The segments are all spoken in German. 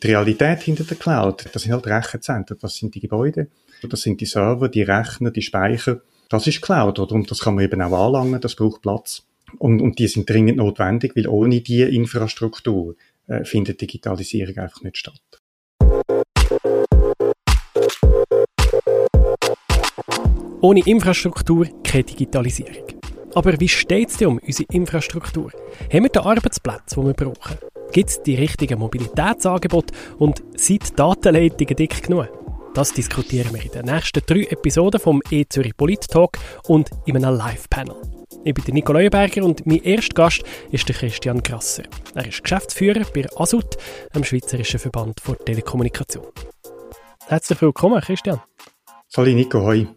Die Realität hinter der Cloud, das sind halt Rechenzentren, das sind die Gebäude, das sind die Server, die Rechner, die Speicher. Das ist Cloud, oder? Und das kann man eben auch anlangen, das braucht Platz. Und, und die sind dringend notwendig, weil ohne die Infrastruktur äh, findet Digitalisierung einfach nicht statt. Ohne Infrastruktur keine Digitalisierung. Aber wie steht es denn um unsere Infrastruktur? Haben wir den Arbeitsplatz, den wir brauchen? Gibt es die richtigen Mobilitätsangebote und sind Datenleitungen dick genug? Das diskutieren wir in den nächsten drei Episoden vom E-Zürich Polit Talk und in einem Live-Panel. Ich bin Nico Leuenberger und mein erster Gast ist der Christian Grasser. Er ist Geschäftsführer bei ASUT, dem Schweizerischen Verband für Telekommunikation. Herzlich willkommen, Christian. Salut Nico, hoi.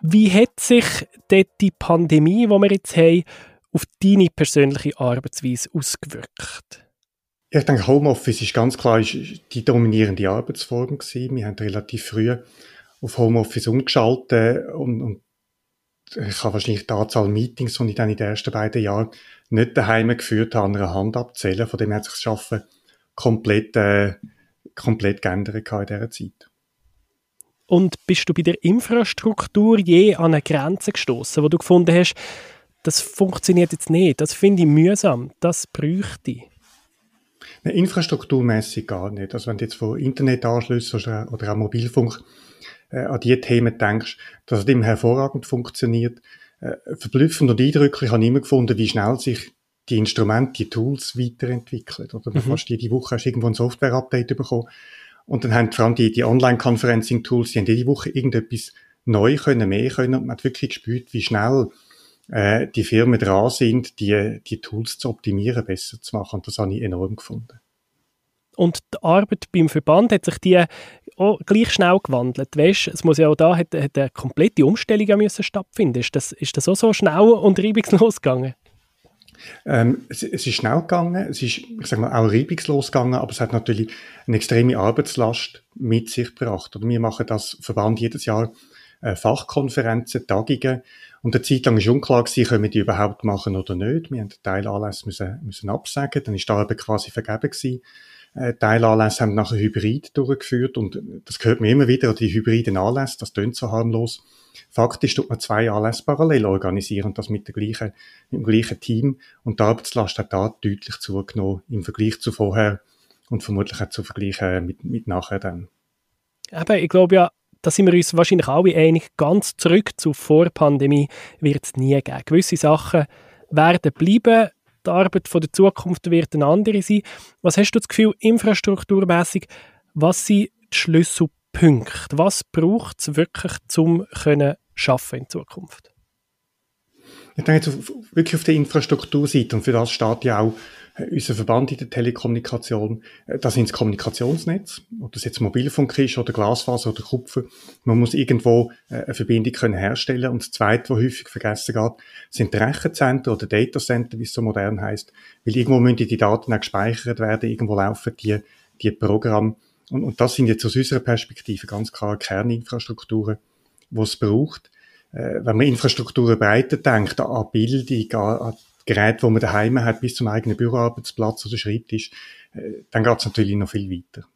Wie hat sich dort die Pandemie, die wir jetzt haben, auf deine persönliche Arbeitsweise ausgewirkt? Ich denke, Homeoffice ist ganz klar die dominierende Arbeitsform gewesen. Wir haben relativ früh auf Homeoffice umgeschaltet und, und ich habe wahrscheinlich die Anzahl Meetings, die ich dann in den ersten beiden Jahren nicht daheim geführt habe, an einer Hand abzählen. Von dem hat sich das Arbeiten komplett, äh, komplett geändert in dieser Zeit. Und bist du bei der Infrastruktur je an eine Grenze gestoßen, wo du gefunden hast, das funktioniert jetzt nicht, das finde ich mühsam, das bräuchte ich? Infrastrukturmäßig gar nicht. Also wenn du jetzt von Internetanschlüssen oder, oder auch Mobilfunk äh, an die Themen denkst, dass es immer hervorragend funktioniert. Äh, verblüffend und eindrücklich habe ich immer gefunden, wie schnell sich die Instrumente, die Tools weiterentwickeln. Oder mhm. fast jede Woche hast du irgendwo ein Software-Update bekommen. Und dann haben vor allem die, die Online-Conferencing-Tools, die haben jede Woche irgendetwas neu können, mehr können. Und man hat wirklich gespürt, wie schnell äh, die Firmen dran sind, die, die Tools zu optimieren, besser zu machen. Und das habe ich enorm gefunden. Und die Arbeit beim Verband hat sich die auch gleich schnell gewandelt. Weißt, es muss ja auch da hat, hat eine komplette Umstellung müssen stattfinden. Ist das, ist das auch so schnell und reibungslos gegangen? Ähm, es, es, ist schnell gegangen, es ist, ich sag mal, auch reibungslos gegangen, aber es hat natürlich eine extreme Arbeitslast mit sich gebracht. Und wir machen das Verband jedes Jahr äh, Fachkonferenzen, Tagungen, und eine Zeit lang war unklar gewesen, können wir die überhaupt machen oder nicht. Wir haben Teilanlässe müssen, müssen absagen, dann ist die Arbeit quasi vergeben gewesen. Äh, Teilanlässe haben nachher Hybrid durchgeführt und das gehört mir immer wieder, die hybriden Anlässe, das tönt so harmlos. Faktisch tut man zwei Anlässe parallel organisieren und das mit, der gleichen, mit dem gleichen Team und die Arbeitslast hat da deutlich zugenommen im Vergleich zu vorher und vermutlich auch zu vergleichen mit, mit nachher dann. Aber ich glaube ja, da sind wir uns wahrscheinlich alle einig, ganz zurück zur Vorpandemie wird es nie geben. Gewisse Sachen werden bleiben, die Arbeit von der Zukunft wird eine andere sein. Was hast du das Gefühl, infrastrukturmäßig, was sind die Schlüsselpunkte? Was braucht es wirklich, um können schaffen in Zukunft? Ich denke jetzt wirklich auf der Infrastrukturseite und für das steht ja auch unser Verband in der Telekommunikation, äh, das sind das Kommunikationsnetz, ob das jetzt Mobilfunk ist oder Glasfaser oder Kupfer. Man muss irgendwo äh, eine Verbindung können herstellen. Und das Zweite, was häufig vergessen geht, sind Rechenzentren oder Datacenter, wie es so modern heißt, weil irgendwo müssen die Daten auch gespeichert werden, irgendwo laufen die, die Programme. Und, und das sind jetzt aus unserer Perspektive ganz klar Kerninfrastrukturen, die es braucht. Wenn man Infrastrukturen breiter denkt, an Bildung, an Gerät, wo man daheim hat, bis zum eigenen Büroarbeitsplatz oder Schreibtisch, äh, dann geht es natürlich noch viel weiter.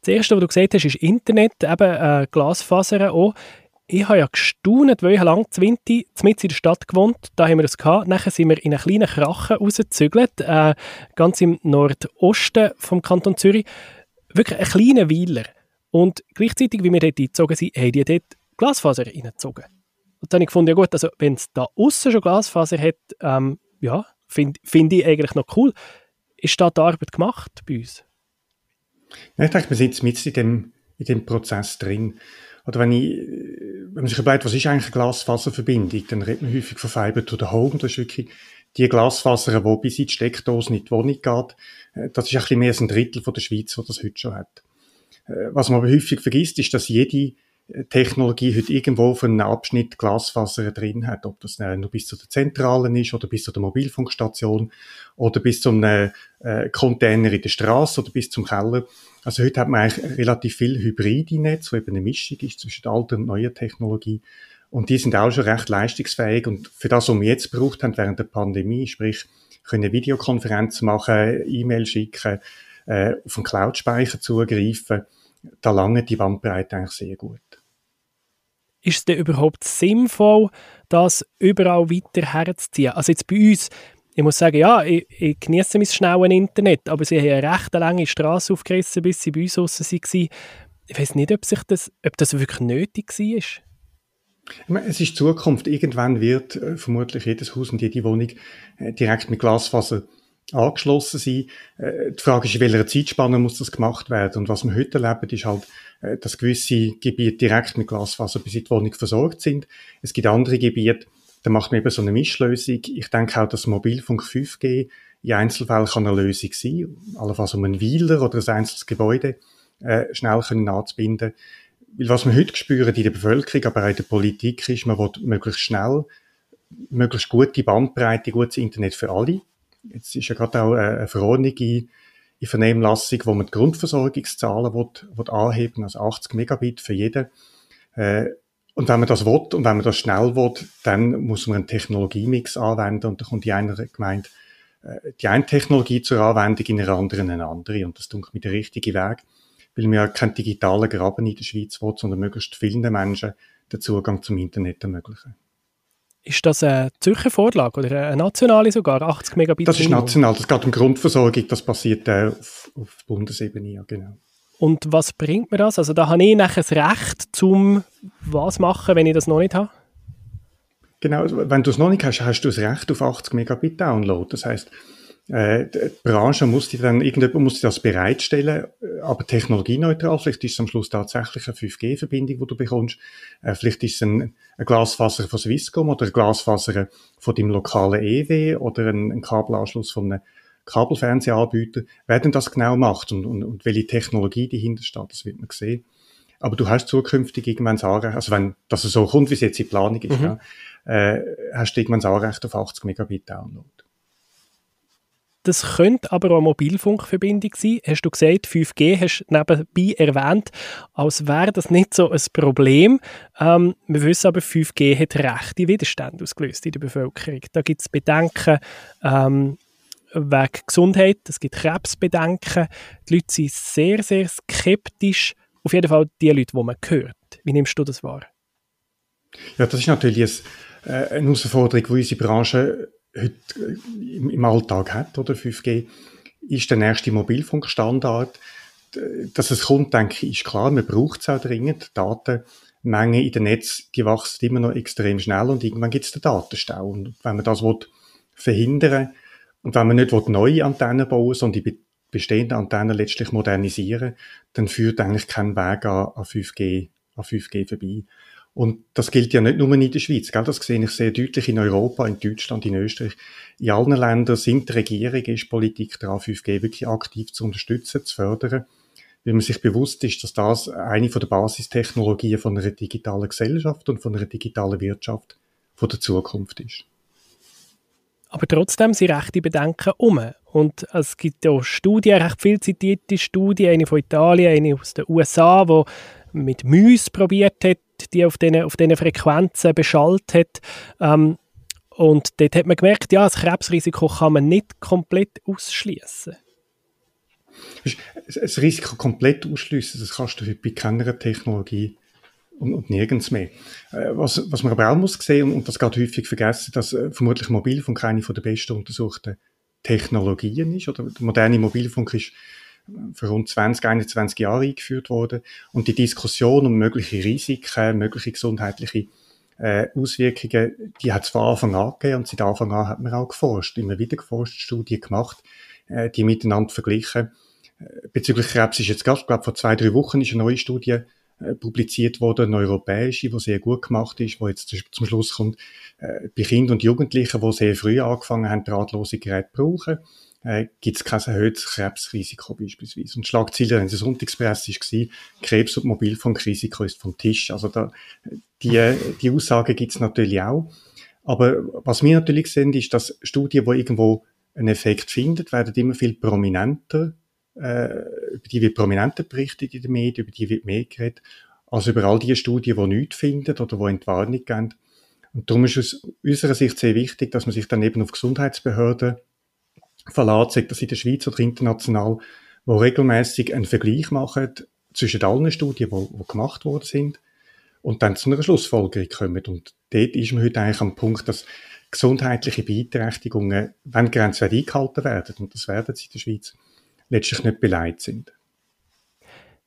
Das Erste, was du gesagt hast, ist Internet, eben äh, Glasfaser auch. Ich habe ja gestaunt, weil ich zu Winti mit in der Stadt gewohnt. Da haben wir das gehabt. Nachher sind wir in einen kleinen Krachen rausgezügelt, äh, ganz im Nordosten vom Kanton Zürich. Wirklich ein kleiner Weiler. Und gleichzeitig, wie wir dort eingezogen sind, haben die dort Glasfaser reingezogen. Und dann habe ich gefunden, ja gut, also wenn es da außen schon Glasfaser hat, ähm, ja, finde find ich eigentlich noch cool. Ist da die Arbeit gemacht bei uns? Ja, ich denke, wir sind mit in dem, in dem Prozess drin. Oder wenn, ich, wenn man sich überlegt, was ist eigentlich eine Glasfaserverbindung, dann redet man häufig von Fiber to the Home. Das ist wirklich die Glasfaser, die bis in die Steckdose die Wohnung geht. Äh, das ist ein bisschen mehr als ein Drittel von der Schweiz, die das heute schon hat. Äh, was man aber häufig vergisst, ist, dass jede Technologie heute irgendwo auf einem Abschnitt Glasfaser drin hat, ob das nur bis zu der Zentralen ist oder bis zu der Mobilfunkstation oder bis zum äh, Container in der Straße oder bis zum Keller. Also heute hat man eigentlich relativ viel hybride Netz, wo eben eine Mischung ist zwischen alter und neuer Technologie. Und die sind auch schon recht leistungsfähig. Und für das, was wir jetzt braucht haben während der Pandemie, sprich, können Videokonferenzen machen, E-Mail schicken, äh, auf den Cloud-Speicher zugreifen. Da lange die Bandbreite eigentlich sehr gut. Ist es denn überhaupt sinnvoll, das überall weiter herzuziehen? Also jetzt bei uns, ich muss sagen, ja, ich, ich genieße mein schnelles Internet, aber sie haben eine recht lange Straße aufgerissen, bis sie bei uns raus waren. Ich weiß nicht, ob, sich das, ob das wirklich nötig war. Es ist Zukunft. Irgendwann wird äh, vermutlich jedes Haus und jede Wohnung äh, direkt mit Glasfaser angeschlossen sein. Äh, die Frage ist, in welcher Zeitspanne muss das gemacht werden? Und was wir heute erleben, ist halt, äh, dass gewisse Gebiete direkt mit Glasfaser bis in die Wohnung versorgt sind. Es gibt andere Gebiete, da macht man eben so eine Mischlösung. Ich denke auch, dass Mobilfunk 5G in Einzelfällen kann eine Lösung sein, allenfalls um einen Weiler oder ein einzelnes Gebäude äh, schnell können anzubinden. Weil was wir heute spüren in der Bevölkerung, aber auch in der Politik, ist, man will möglichst schnell, möglichst gute Bandbreite, gutes Internet für alle. Jetzt ist ja gerade auch eine Verordnung in, in Vernehmlassung, wo man die Grundversorgungszahlen will, will anheben, also 80 Megabit für jeden. Äh, und wenn man das will und wenn man das schnell will, dann muss man einen Technologiemix anwenden und da kommt die eine Gemeinde äh, die eine Technologie zur Anwendung, in einer anderen eine andere. Und das tut mir der richtige Weg weil wir ja keinen digitalen Graben in der Schweiz wollen, sondern möglichst vielen Menschen den Zugang zum Internet ermöglichen. Ist das eine Zürcher Vorlage oder eine nationale sogar, 80 Megabit? Das ist national, das geht um Grundversorgung, das passiert äh, auf, auf Bundesebene, ja, genau. Und was bringt mir das? Also da habe ich nachher das Recht, zum was machen, wenn ich das noch nicht habe? Genau, also, wenn du es noch nicht hast, hast du das Recht auf 80 Megabit Download. Das heißt, äh, die Branche muss die dann, irgendjemand muss das bereitstellen, äh, aber technologieneutral. Vielleicht ist es am Schluss tatsächlich eine 5G-Verbindung, die du bekommst. Äh, vielleicht ist es ein, ein Glasfaser von Swisscom oder ein Glasfaser von deinem lokalen EW oder ein, ein Kabelanschluss von einem Kabelfernsehanbieter. Wer denn das genau macht und, und, und welche Technologie dahinter steht, das wird man sehen. Aber du hast zukünftig irgendwann das Anrecht, also wenn das so kommt, wie es jetzt in Planung ist, mhm. ja, äh, hast du irgendwann das Anrecht auf 80 Megabit Download. Das könnte aber auch eine Mobilfunkverbindung sein. Hast du gesagt, 5G hast du nebenbei erwähnt, als wäre das nicht so ein Problem. Ähm, wir wissen aber, 5G hat rechte Widerstände ausgelöst in der Bevölkerung. Da gibt es Bedenken ähm, wegen Gesundheit, es gibt Krebsbedenken. Die Leute sind sehr, sehr skeptisch. Auf jeden Fall die Leute, die man hört. Wie nimmst du das wahr? Ja, das ist natürlich äh, eine Herausforderung, die unsere Branche heute äh, im Alltag hat, oder 5G, ist der nächste Mobilfunkstandard. Dass es kommt, denke ich, ist klar. Man braucht es auch dringend. Die Datenmenge in den Netz, die wächst immer noch extrem schnell und irgendwann gibt es den Datenstau. Und wenn man das will, verhindern und wenn man nicht will, neue Antennen bauen sondern die bestehenden Antennen letztlich modernisieren, dann führt eigentlich kein Weg an 5G, an 5G vorbei. Und das gilt ja nicht nur in der Schweiz, gell? das sehe ich sehr deutlich in Europa, in Deutschland, in Österreich. In allen Ländern sind die Regierungen, ist Politik daran, 5G wirklich aktiv zu unterstützen, zu fördern, weil man sich bewusst ist, dass das eine von der Basistechnologien von einer digitalen Gesellschaft und von einer digitalen Wirtschaft von der Zukunft ist. Aber trotzdem sind rechte Bedenken um. Und es gibt ja Studien, recht viel zitierte Studien, eine von Italien, eine aus den USA, wo mit Müs probiert hat, die auf diesen auf Frequenzen beschallt hat. Ähm, und dort hat man gemerkt, ja, das Krebsrisiko kann man nicht komplett ausschließen. Das Risiko komplett ausschließen, das kannst du bei keiner Technologie und, und nirgends mehr. Äh, was, was man aber auch muss sehen, und das geht häufig vergessen, dass äh, vermutlich Mobilfunk eine von der besten untersuchten Technologien ist, oder der moderne Mobilfunk ist für rund 20, 21 Jahre eingeführt worden. Und die Diskussion um mögliche Risiken, mögliche gesundheitliche äh, Auswirkungen, die hat es von Anfang an gegeben und seit Anfang an hat man auch geforscht, immer wieder geforscht, Studien gemacht, äh, die miteinander verglichen. Äh, bezüglich Krebs ist jetzt gerade, glaube vor zwei, drei Wochen ist eine neue Studie äh, publiziert worden, eine europäische, die sehr gut gemacht ist, wo jetzt zum Schluss kommt, äh, bei Kindern und Jugendlichen, die sehr früh angefangen haben, drahtlose Geräte zu brauchen, äh, gibt es kein erhöhtes Krebsrisiko beispielsweise. Und Schlagziele in der Sonntagspresse war, Krebs- und Mobilfunkrisiko ist vom Tisch. Also da, die, die Aussage gibt es natürlich auch. Aber was wir natürlich sehen, ist, dass Studien, die irgendwo einen Effekt finden, werden immer viel prominenter, äh, über die wird prominenter berichtet in den Medien, über die wird mehr geredet, als über all die Studien, die nichts finden oder die Entwarnung geben. Und darum ist es aus unserer Sicht sehr wichtig, dass man sich dann eben auf Gesundheitsbehörden verlässt, sei das in der Schweiz oder international, die regelmäßig einen Vergleich machen zwischen allen Studien, die, die gemacht worden sind, und dann zu einer Schlussfolgerung kommen. Und dort ist man heute eigentlich am Punkt, dass gesundheitliche Beeinträchtigungen, wenn Grenzen eingehalten werden, und das werden sie in der Schweiz, letztlich nicht beleidigt sind.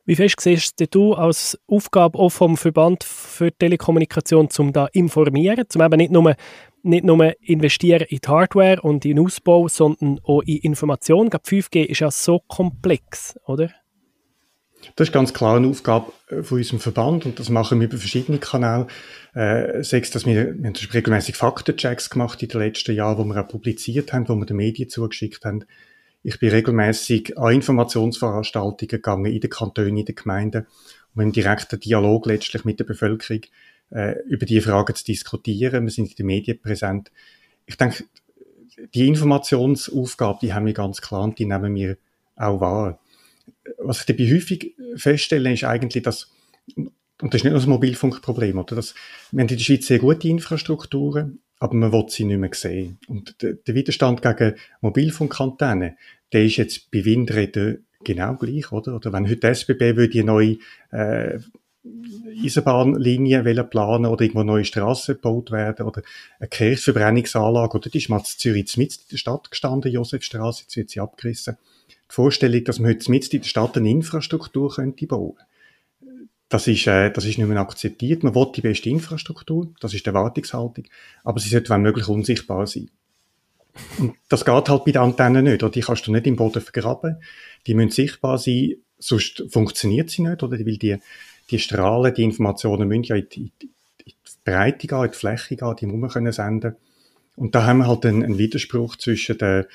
Wie fest siehst du als Aufgabe auch vom Verband für Telekommunikation, um da informieren, um eben nicht nur, nicht nur investieren in die Hardware und in den Ausbau, sondern auch in Information? 5G ist ja so komplex, oder? Das ist ganz klar eine Aufgabe äh, von unserem Verband und das machen wir über verschiedene Kanäle. Äh, sechs, dass wir, wir haben regelmäßig Faktenchecks gemacht in den letzten Jahren, wo wir auch publiziert haben, wo wir den Medien zugeschickt haben. Ich bin regelmäßig an Informationsveranstaltungen gegangen in den Kantonen, in den Gemeinden, um im direkten Dialog letztlich mit der Bevölkerung äh, über die Fragen zu diskutieren. Wir sind in den Medien präsent. Ich denke, die Informationsaufgabe, die haben wir ganz klar und die nehmen wir auch wahr was ich dabei häufig feststelle, ist eigentlich, dass, und das ist nicht nur das Mobilfunkproblem, oder? Dass, wir haben in der Schweiz sehr gute Infrastrukturen, aber man will sie nicht mehr sehen. Und der, der Widerstand gegen Mobilfunkantennen, der ist jetzt bei Windrädern genau gleich, oder? Oder wenn heute die SBB würde eine neue äh, Eisenbahnlinie planen oder irgendwo neue Straßen gebaut werden oder eine Kirchverbrennungsanlage oder die ist mal in Zürich mit in der Stadt gestanden, Josefstraße, jetzt wird sie abgerissen die Vorstellung, dass man heute mit in der Stadt eine Infrastruktur könnte bauen das ist, äh, das ist nicht mehr akzeptiert. Man will die beste Infrastruktur, das ist die Erwartungshaltung, aber sie sollte wenn möglich unsichtbar sein. Und das geht halt bei den Antennen nicht, oder? Die kannst du nicht im Boden vergraben. Die müssen sichtbar sein, sonst funktioniert sie nicht, oder? Weil die, die Strahlen, die Informationen müssen ja in die, in die Breite gehen, in die Fläche gehen, die muss man können senden. Und da haben wir halt einen, einen Widerspruch zwischen der,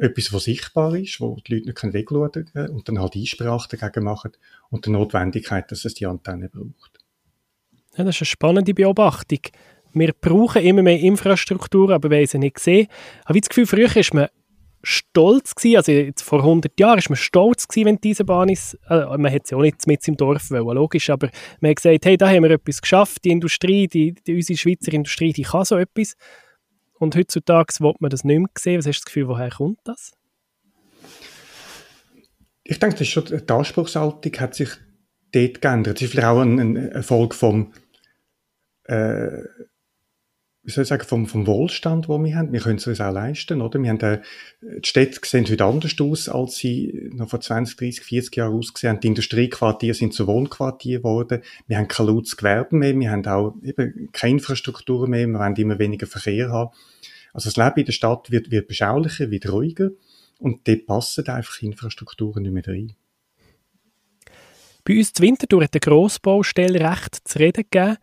etwas, was sichtbar ist, wo die Leute nicht wegschauen können und dann halt Einsprache dagegen machen und der Notwendigkeit, dass es die Antenne braucht. Ja, das ist eine spannende Beobachtung. Wir brauchen immer mehr Infrastruktur, aber wir haben sie nicht gesehen. Ich habe das Gefühl, früher ist man stolz gewesen, also jetzt vor 100 Jahren ist man stolz gewesen, wenn diese Bahn ist, äh, man hätte sie auch nicht mit im Dorf wollen, logisch, aber man hat gesagt, hey, da haben wir etwas geschafft, die Industrie, die, die, unsere Schweizer Industrie, die kann so etwas. Und heutzutage will man das nicht mehr sehen. Was hast du das Gefühl, woher kommt das? Ich denke, das ist schon, die Anspruchshaltung hat sich dort geändert. Es ist vielleicht auch ein, ein Erfolg vom, äh, wie soll ich sagen, vom, vom Wohlstand, den wir haben. Wir können es uns auch leisten, oder? Wir haben, äh, die Städte sehen heute anders aus, als sie noch vor 20, 30, 40 Jahren ausgesehen haben. Die Industriequartiere sind zu Wohnquartieren geworden. Wir haben kein lautes Gewerbe mehr. Wir haben auch eben keine Infrastruktur mehr. Wir wollen immer weniger Verkehr haben. Also das Leben in der Stadt wird, wird beschaulicher, wird ruhiger. Und dort passen einfach Infrastrukturen nicht mehr rein. Bei uns in Winterthur hat eine Grossbaustelle recht zu reden gegeben.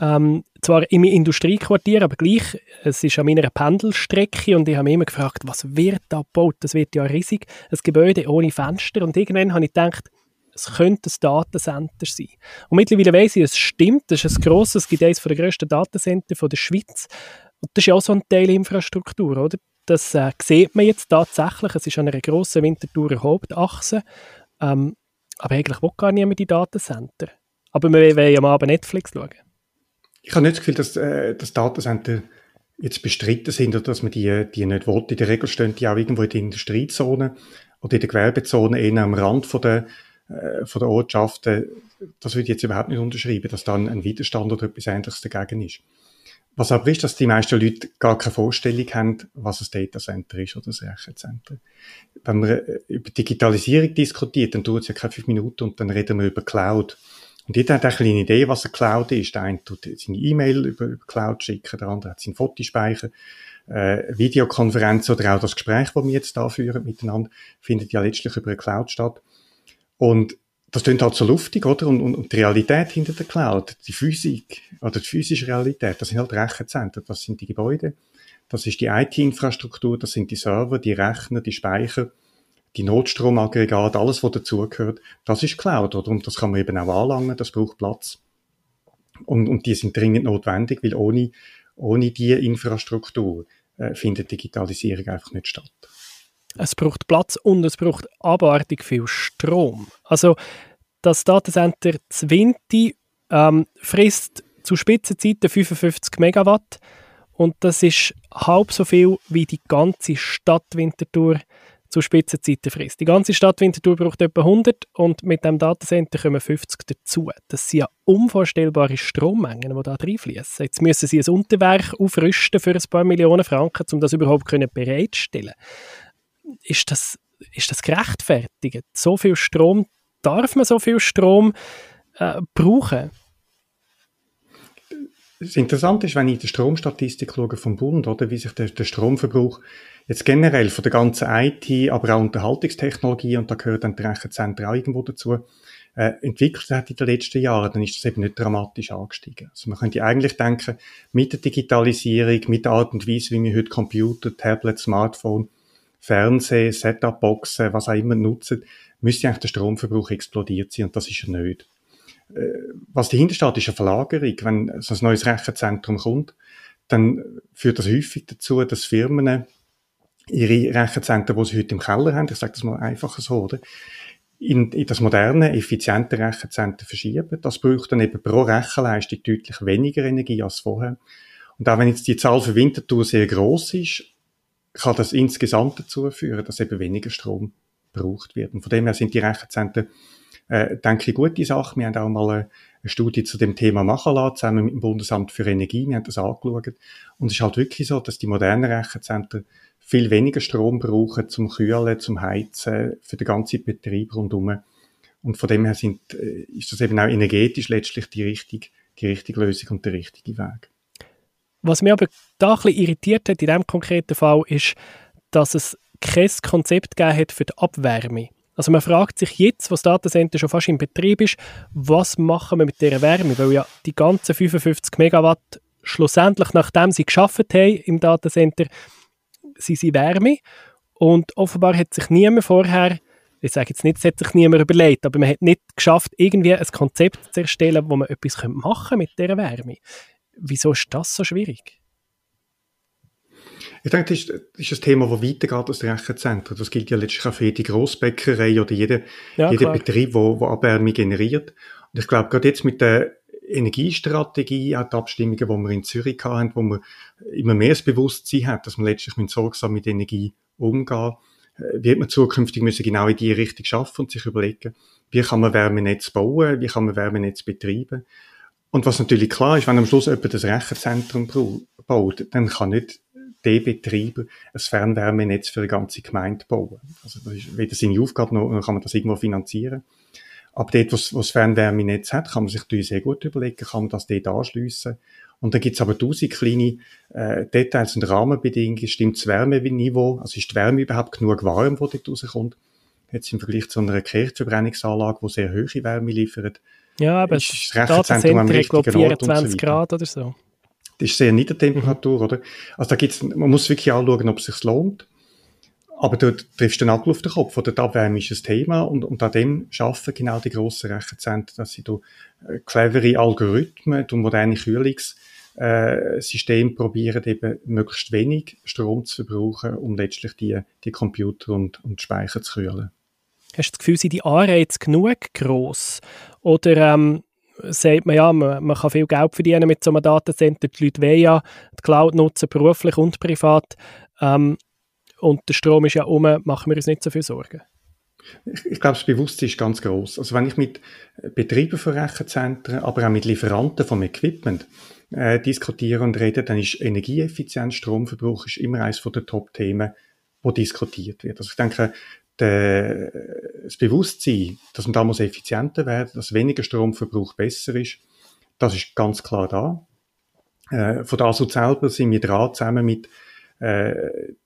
Ähm, zwar im Industriequartier, aber gleich, es ist an meiner Pendelstrecke und ich habe mich immer gefragt, was wird da gebaut? Das wird ja riesig. Ein Gebäude ohne Fenster und irgendwann habe ich gedacht, es könnte ein Datencenter sein. Und mittlerweile weiss ich, es stimmt, das ist ein grosses, es gibt eines der grössten Datencenter der Schweiz. Und das ist ja auch so ein Teil Infrastruktur, oder? Das äh, sieht man jetzt tatsächlich. Es ist an einer grossen Winterthurer Hauptachse. Ähm, aber eigentlich will gar niemand die Datencenter. Aber wir wollen ja Abend Netflix schauen. Ich habe nicht das Gefühl, dass äh, das Datencenter jetzt bestritten sind oder dass man die, die nicht will. In der Regel stehen die auch irgendwo in der Industriezone oder in der Gewerbezone, eher am Rand von der, äh, von der Ortschaften. Das würde ich jetzt überhaupt nicht unterschreiben, dass dann ein Widerstand oder etwas Ähnliches dagegen ist. Was aber ist, dass die meisten Leute gar keine Vorstellung haben, was ein Datacenter ist oder ein Rechenzentrum. Wenn man äh, über Digitalisierung diskutiert, dann dauert es ja keine fünf Minuten und dann reden wir über Cloud. Und jeder hat eine Idee, was eine Cloud ist. Der eine tut seine E-Mail über, über Cloud schicken, der andere hat seinen Fotospeicher. Äh, Videokonferenz oder auch das Gespräch, das wir jetzt da führen miteinander, findet ja letztlich über eine Cloud statt. Und das klingt halt so luftig, oder? Und, und, und die Realität hinter der Cloud, die Physik oder die physische Realität, das sind halt Rechenzentren, das sind die Gebäude, das ist die IT-Infrastruktur, das sind die Server, die Rechner, die Speicher, die Notstromaggregate, alles, was dazugehört, das ist Cloud, oder? Und das kann man eben auch anlangen, das braucht Platz. Und, und die sind dringend notwendig, weil ohne, ohne die Infrastruktur äh, findet Digitalisierung einfach nicht statt es braucht Platz und es braucht abartig viel Strom. Also das Datacenter Zwinti ähm, frisst zu Spitzenzeiten 55 Megawatt und das ist halb so viel wie die ganze Stadt Winterthur zu Spitzenzeiten frisst. Die ganze Stadt Winterthur braucht etwa 100 und mit dem Datacenter kommen 50 dazu. Das sind ja unvorstellbare Strommengen, die da reinfließen. Jetzt müssen sie ein Unterwerk aufrüsten für ein paar Millionen Franken, um das überhaupt bereitstellen Ist das, ist das gerechtfertigt? So viel Strom, darf man so viel Strom äh, brauchen? Das Interessante ist, wenn ich die Stromstatistik schaue vom Bund, oder, wie sich der, der Stromverbrauch jetzt generell von der ganzen IT, aber auch Unterhaltungstechnologie, und da gehört dann die Rechenzentren auch irgendwo dazu, äh, entwickelt hat in den letzten Jahren, dann ist das eben nicht dramatisch angestiegen. Also man könnte eigentlich denken, mit der Digitalisierung, mit der Art und Weise, wie wir heute Computer, Tablet, Smartphone, Fernsehen, Setup-Boxen, was auch immer nutzen, müsste eigentlich der Stromverbrauch explodiert sein, und das ist er nicht. Äh, was dahinter steht, ist eine Verlagerung. Wenn so ein neues Rechenzentrum kommt, dann führt das häufig dazu, dass Firmen ihre Rechenzentren, die sie heute im Keller haben, ich sage das mal einfach so, oder? In, in das moderne, effiziente Rechenzentrum verschieben. Das braucht dann eben pro Rechenleistung deutlich weniger Energie als vorher. Und auch wenn jetzt die Zahl für Winterthur sehr groß ist, kann das insgesamt dazu führen, dass eben weniger Strom gebraucht wird. Und von dem her sind die Rechenzentren äh, denke ich, gute Sache. Wir haben auch mal eine, Studie zu dem Thema machen lassen, zusammen mit dem Bundesamt für Energie. Wir haben das angeschaut. Und es ist halt wirklich so, dass die modernen Rechenzentren viel weniger Strom brauchen zum Kühlen, zum Heizen, für den ganzen Betrieb rundherum. Und von dem her sind, äh, ist das eben auch energetisch letztlich die richtige, die richtige Lösung und der richtige Weg. Was mich aber da ein bisschen irritiert hat in diesem konkreten Fall, ist, dass es kein Konzept gegeben hat für die Abwärme. Also man fragt sich jetzt, was Datacenter schon fast in Betrieb ist, was machen wir mit dieser Wärme? Weil ja die ganzen 55 Megawatt schlussendlich, nachdem sie geschafft haben im Datacenter, sind sie Wärme. Und offenbar hat sich niemand vorher, ich sage jetzt nicht, es hat sich niemand überlegt, aber man hat nicht geschafft, irgendwie ein Konzept zu erstellen, wo man etwas machen mit dieser Wärme. Wieso ist das so schwierig? Ich denke, das ist, das ist ein Thema, das weitergeht als das Rechenzentrum. Das gilt ja letztlich auch für jede Grossbäckerei oder jeder, ja, jeder Betrieb, der Abwärme generiert. Und ich glaube, gerade jetzt mit der Energiestrategie, auch die Abstimmungen, die wir in Zürich hatten, wo man immer mehr das Bewusstsein hat, dass man letztlich mit sorgsam mit Energie umgehen äh, wird man zukünftig müssen genau in die Richtung schaffen und sich überlegen, wie kann man Wärmenetz bauen, wie kann man Wärmenetz betreiben. Und was natürlich klar ist, wenn am Schluss jemand das Rechenzentrum baut, dann kann nicht der Betreiber ein Fernwärmenetz für eine ganze Gemeinde bauen. Also das ist weder seine Aufgabe, noch kann man das irgendwo finanzieren. Aber dort, wo das Fernwärmenetz hat, kann man sich natürlich sehr gut überlegen, kann man das dort anschliessen. Und dann gibt's aber tausend kleine äh, Details und Rahmenbedingungen. Stimmt das Wärmeniveau? Also ist die Wärme überhaupt genug warm, die dort rauskommt? Jetzt im Vergleich zu einer Kirchverbrennungsanlage, die sehr hohe Wärme liefert. Ja, aber das Rechenzentrum am richtigen 24 so Grad oder so. Das ist sehr Niedertemperatur, mhm. oder? Also da gibt's, man muss wirklich anschauen, ob es sich lohnt. Aber du triffst den Nagel auf den Kopf, oder? Die Abwärme ist ein Thema und, und an dem schaffen genau die grossen Rechenzentren, dass sie durch äh, clevere Algorithmen, durch moderne Kühlungssysteme äh, probieren, eben möglichst wenig Strom zu verbrauchen, um letztlich die, die Computer und, und Speicher zu kühlen. Hast du das Gefühl, sind die Anreize genug gross? Oder ähm, sagt man ja, man, man, kann viel Geld verdienen mit so einem Datacenter. Die Leute wollen ja die Cloud nutzen, beruflich und privat. Ähm, und der Strom ist ja um, machen wir uns nicht so viel Sorgen. Ich, ich glaube, das Bewusstsein ist ganz groß. Also wenn ich mit Betreibern von Rechenzentren, aber auch mit Lieferanten vom Equipment äh, diskutiere und rede, dann ist Energieeffizienz, Stromverbrauch ist immer eines der Top-Themen, wo diskutiert wird. Also ich denke, der, das Bewusstsein, dass man da muss effizienter werden, dass weniger Stromverbrauch besser ist, das ist ganz klar da. Äh, von der ASUZ selber sind wir dran, zusammen mit äh,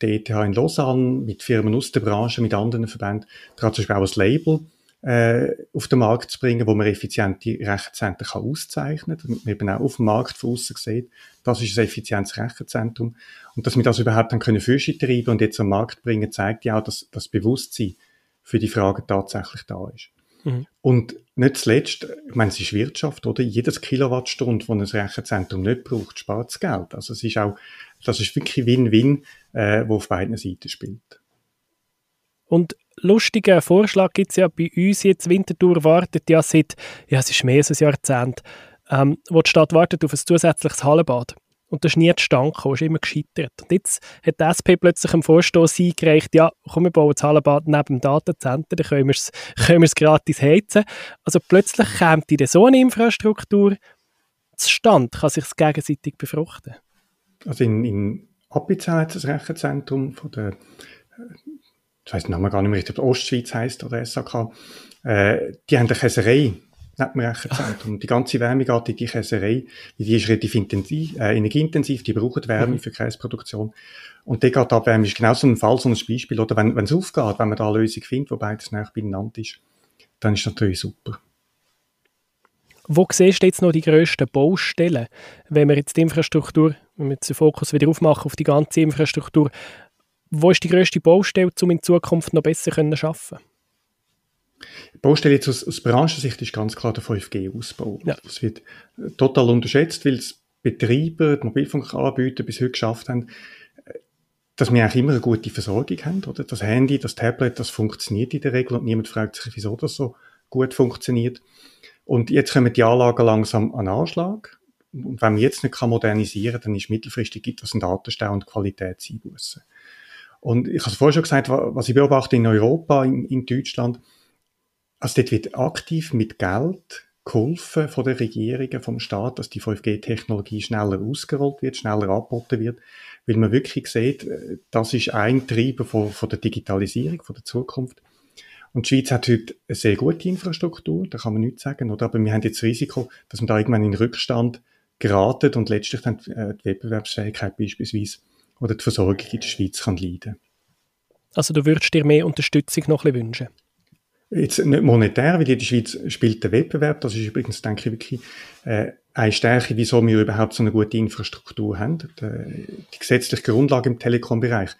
der ETH in Lausanne, mit Firmen aus der Branche, mit anderen Verbänden, gerade zum Beispiel auch ein Label äh, auf den Markt zu bringen, wo man effiziente Rechenzentren kann auszeichnen kann, damit man eben auch auf dem Markt von außen sieht, das ist ein effizientes Rechenzentrum. Und dass wir das überhaupt dann können Füße treiben und jetzt am Markt bringen, zeigt ja auch, dass das Bewusstsein für die Frage tatsächlich da ist. Mhm. Und nicht zuletzt, ich meine, es ist Wirtschaft, oder? Jedes Kilowattstunde, das ein Rechenzentrum nicht braucht, spart es Geld. Also es ist auch, das ist wirklich Win-Win, äh, wo auf beiden Seiten spielt. Und lustigen Vorschlag gibt es ja bei uns jetzt. Winterthur wartet ja seit, ja, es ist mehr als ein Jahrzehnt, ähm, wo die Stadt wartet auf ein zusätzliches Hallenbad. und da ist nie zustande gekommen, ist immer gescheitert. Und jetzt hat die SP plötzlich einen Vorstoß eingereicht, ja, komm, wir bauen das Hallenbad neben dem Datacenter, dann können wir es gratis heizen. Also plötzlich kommt in so eine Infrastruktur zustande, kann sich das gegenseitig befruchten. Also in, in hat das Rechenzentrum von der, äh, ich weiß den Namen gar nicht mehr richtig, Ostschweiz heisst oder SAK, äh, die haben eine Käserei neben dem Rechenzentrum. Die ganze Wärme geht in die Käserei, die ist relativ intensiv, äh, energieintensiv, die brauchen Wärme mhm. für Käseproduktion. Und der geht Abwärme ist genau so ein Fall, so ein Beispiel. Oder wenn es aufgeht, wenn man da eine Lösung findet, wo beides näher beieinander ist, dann ist das natürlich super. Wo siehst du jetzt noch die grössten Baustellen, wenn wir jetzt die Infrastruktur, wenn wir jetzt den Fokus wieder aufmachen auf die ganze Infrastruktur, wo ist die grösste Baustelle, um in Zukunft noch besser zu arbeiten? Die Baustelle jetzt aus, aus Branchensicht ist ganz klar der 5G-Ausbau. Ja. Das wird total unterschätzt, weil es Betreiber, die Mobilfunkanbieter bis heute geschafft haben, dass wir eigentlich immer eine gute Versorgung haben. Oder? Das Handy, das Tablet, das funktioniert in der Regel und niemand fragt sich, wieso das so gut funktioniert. Und jetzt kommen die Anlagen langsam an Anschlag. Und wenn man jetzt nicht modernisieren kann, dann ist mittelfristig gibt es einen Datenstau und Qualitätseinbußen. Und ich habe vorher schon gesagt, was ich beobachte in Europa, in, in Deutschland, also dort wird aktiv mit Geld geholfen von der Regierungen, vom Staat, dass die 5G-Technologie schneller ausgerollt wird, schneller angeboten wird, weil man wirklich sieht, äh, das ist ein Treiber von, von der Digitalisierung, von der Zukunft. Und die Schweiz hat heute eine sehr gute Infrastruktur, da kann man nichts sagen, oder? Aber wir haben jetzt das Risiko, dass man da irgendwann in Rückstand geraten und letztlich dann äh, die Wettbewerbsfähigkeit beispielsweise oder die Versorgung in der Schweiz kann leiden. Also du würdest dir mehr Unterstützung noch ein bisschen wünschen? Jetzt nicht monetär, weil in der Schweiz spielt der Wettbewerb. Das ist übrigens, denke ich, wirklich äh, eine Stärke, wieso wir überhaupt so eine gute Infrastruktur haben. Die, gesetzliche Grundlage im Telekom-Bereich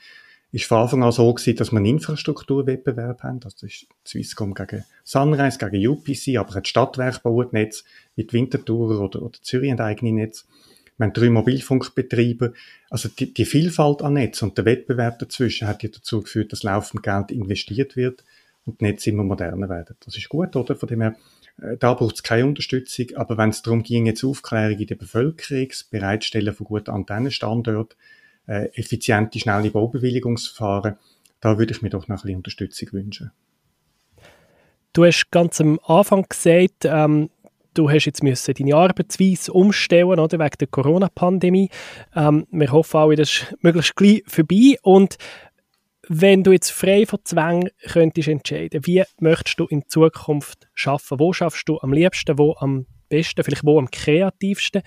ist von Anfang an so gewesen, dass wir einen Infrastrukturwettbewerb haben. Das ist Swisscom gegen Sunrise, gegen UPC, aber auch die Stadtwerke bauen Netz, wie die Winterthur oder, oder Zürich haben eigene Netz. Wir haben drei Mobilfunkbetriebe. Also die, die Vielfalt an Netz und der Wettbewerb dazwischen hat ja dazu geführt, dass laufend Geld investiert wird und die Netze immer moderner werden. Das ist gut, oder? Von dem her, äh, da braucht es keine Unterstützung. Aber wenn es darum ging, jetzt Aufklärung in der Bevölkerung, das Bereitstellen von guten Antennenstandorten, äh, effiziente, schnelle Baubewilligungsverfahren, da würde ich mir doch noch ein bisschen Unterstützung wünschen. Du hast ganz am Anfang gesagt, ähm, du hast jetzt müssen deine Arbeitsweise umstellen oder, wegen der Corona-Pandemie. Ähm, wir hoffen alle, das ist möglichst gleich vorbei. Und wenn du jetzt frei von Zwang könntest entscheiden, wie möchtest du in Zukunft schaffen? Wo schaffst du am liebsten, wo am besten, vielleicht wo am kreativsten?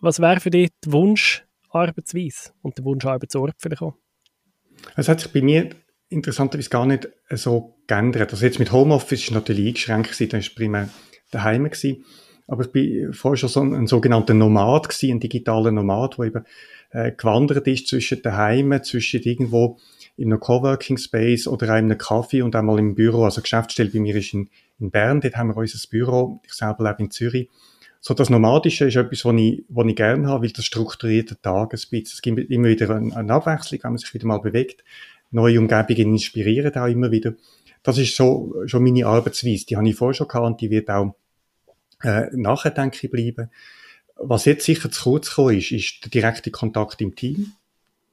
Was wäre für dich der Wunsch Arbeitsweise und der Wunsch Arbeitsort vielleicht auch? Es hat sich bei mir interessanterweise gar nicht so geändert. Also jetzt mit Homeoffice ist natürlich eingeschränkt da ist primär daheim gewesen. Aber ich bin vorher schon so ein, ein sogenannter Nomad gewesen, ein digitaler Nomad, der eben äh, gewandert ist zwischen daheim, zwischen irgendwo in einem Coworking Space oder in einem Kaffee und einmal im Büro. Also Geschäftsstelle bei mir ist in, in Bern, dort haben wir unser Büro. Ich selber lebe in Zürich. So das Nomadische ist etwas, was ich, ich gerne habe, weil das strukturiert den Tag ein bisschen. Es gibt immer wieder eine, eine Abwechslung, wenn man sich wieder mal bewegt. Neue Umgebungen inspirieren auch immer wieder. Das ist so schon meine Arbeitsweise. Die habe ich vorher schon gehabt und die wird auch äh, nachher, denke ich, bleiben. Was jetzt sicher zu kurz gekommen ist, ist der direkte Kontakt im Team.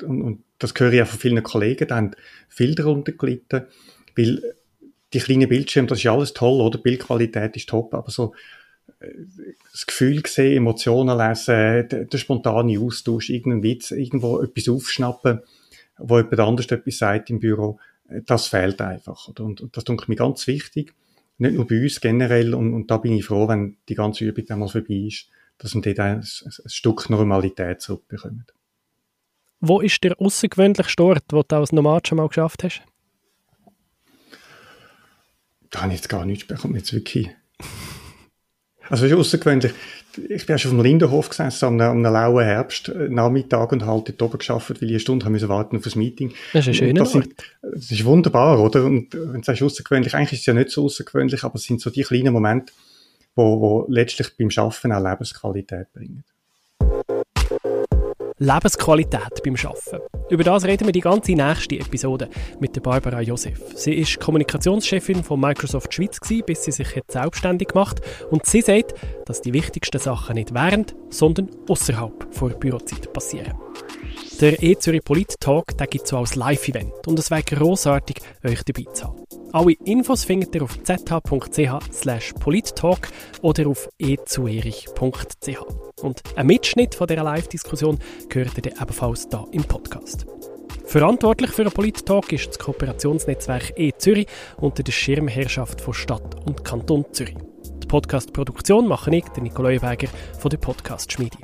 Und, und das höre ich auch von vielen Kollegen, die haben viel darunter gelitten, weil die kleinen Bildschirme, das ist alles toll, oder? Bildqualität ist top, aber so äh, das Gefühl sehen, Emotionen lesen, der, der spontane Austausch, irgendein Witz, irgendwo etwas aufschnappen, wo jemand anders etwas sagt im Büro, äh, das fehlt einfach. Oder? Und, und das denke ich mir ganz wichtig, nicht nur bei uns generell, und, und da bin ich froh, wenn die ganze Übung dann mal vorbei ist, dass wir dort ein, ein, ein Stück Normalität zurückbekommen. Wo ist der außergewöhnlichste Ort, wo du als Nomad schon mal geschafft hast? Da habe ich jetzt gar nichts bekommen, jetzt wirklich. Also es ist außergewöhnlich. Ich bin schon auf dem Lindenhof gesessen am, am einem lauen Herbstnachmittag und halt dort oben geschafft, weil ich eine Stunde müssen warten auf das Meeting. Das ist ein schöner das, sind, das ist wunderbar, oder? Und wenn du sagst außergewöhnlich, eigentlich ist es ja nicht so außergewöhnlich, aber es sind so die kleinen Momente, wo, wo letztlich beim Schaffen auch Lebensqualität bringen. Lebensqualität beim Arbeiten. Über das reden wir die ganze nächste Episode mit der Barbara Josef. Sie ist Kommunikationschefin von Microsoft Schweiz gewesen, bis sie sich jetzt selbstständig macht und sie sagt, dass die wichtigsten Sachen nicht während, sondern außerhalb der Bürozeit passieren. Der E-Zürich Polit Talk gibt es als Live-Event und es wäre grossartig, euch dabei zu haben. Alle Infos findet ihr auf zh.ch polittalk oder auf ezurich.ch. Und ein Mitschnitt von dieser Live-Diskussion gehört ihr ebenfalls hier im Podcast. Verantwortlich für den Polit-Talk ist das Kooperationsnetzwerk E-Zürich unter der Schirmherrschaft von Stadt und Kanton Zürich. Die Podcast-Produktion mache ich, der Nikolai Berger von der Podcast-Schmiede.